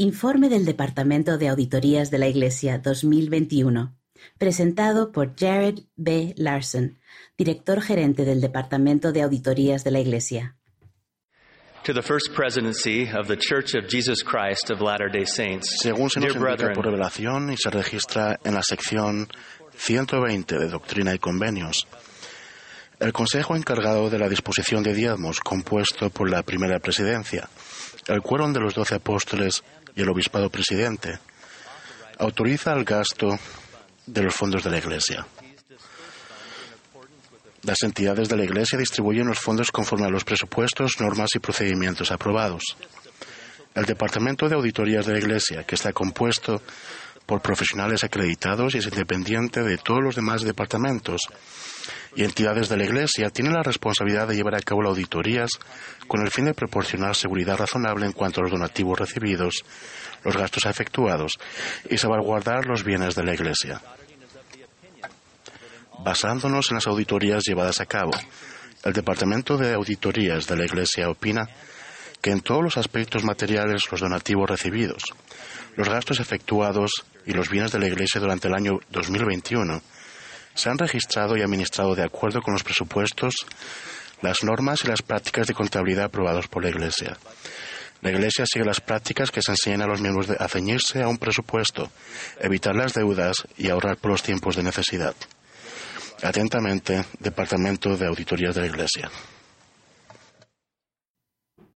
Informe del Departamento de Auditorías de la Iglesia 2021, presentado por Jared B. Larson, director gerente del Departamento de Auditorías de la Iglesia. Según se nos indica por revelación y se registra en la sección 120 de Doctrina y Convenios, el Consejo encargado de la disposición de diezmos, compuesto por la primera presidencia, el quórum de los doce apóstoles y el obispado presidente, autoriza el gasto de los fondos de la Iglesia. Las entidades de la Iglesia distribuyen los fondos conforme a los presupuestos, normas y procedimientos aprobados. El Departamento de Auditorías de la Iglesia, que está compuesto por profesionales acreditados y es independiente de todos los demás departamentos y entidades de la Iglesia, tiene la responsabilidad de llevar a cabo las auditorías con el fin de proporcionar seguridad razonable en cuanto a los donativos recibidos, los gastos efectuados y salvaguardar los bienes de la Iglesia. Basándonos en las auditorías llevadas a cabo, el Departamento de Auditorías de la Iglesia opina que en todos los aspectos materiales los donativos recibidos, los gastos efectuados y los bienes de la Iglesia durante el año 2021 se han registrado y administrado de acuerdo con los presupuestos, las normas y las prácticas de contabilidad aprobados por la Iglesia. La Iglesia sigue las prácticas que se enseñan a los miembros de a ceñirse a un presupuesto, evitar las deudas y ahorrar por los tiempos de necesidad. Atentamente, Departamento de Auditorías de la Iglesia.